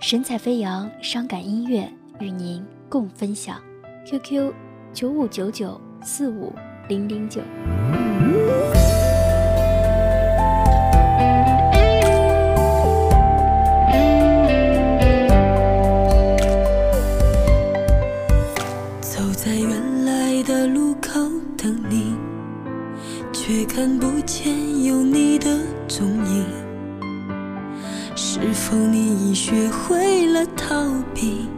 神采飞扬，伤感音乐与您共分享。QQ 九五九九四五零零九。走在原来的路口等你，却看不见有你的踪影。是否你已学会了逃避，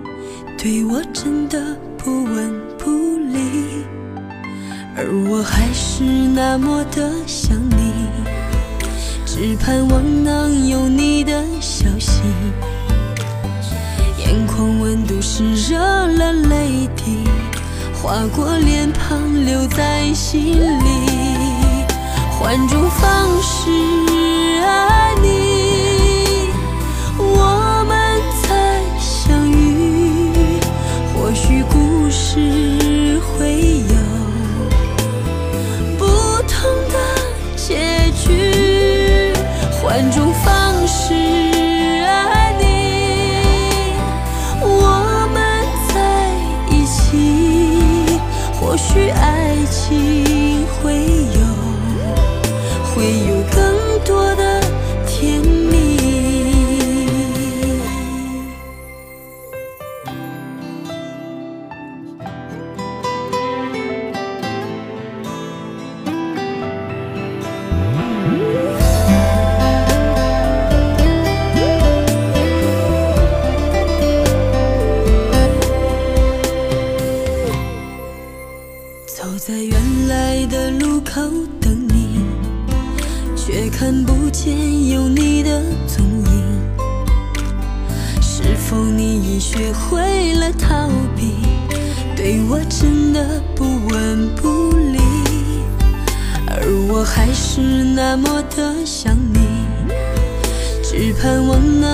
对我真的不闻不理？而我还是那么的想你，只盼望能有你的消息。眼眶温度湿热了泪滴，划过脸庞留在心里，换种方式爱换种方式爱你，我们在一起。或许爱情在原来的路口等你，却看不见有你的踪影。是否你已学会了逃避，对我真的不闻不理？而我还是那么的想你，只盼望能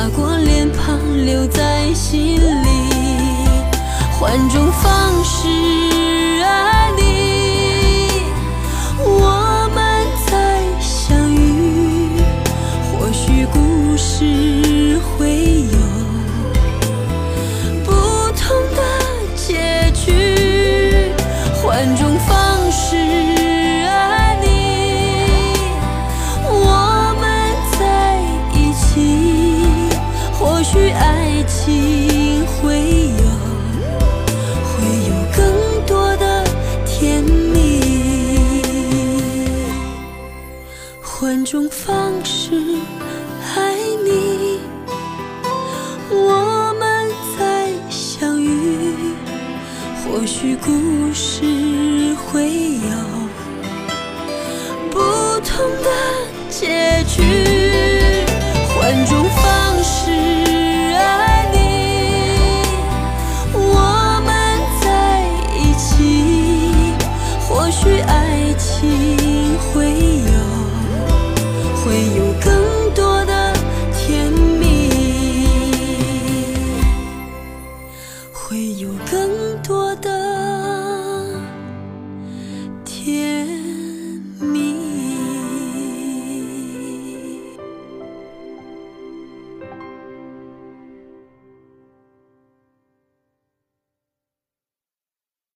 划过脸庞留在心里，换种方式许爱情会有，会有更多的甜蜜，换种方式回忆。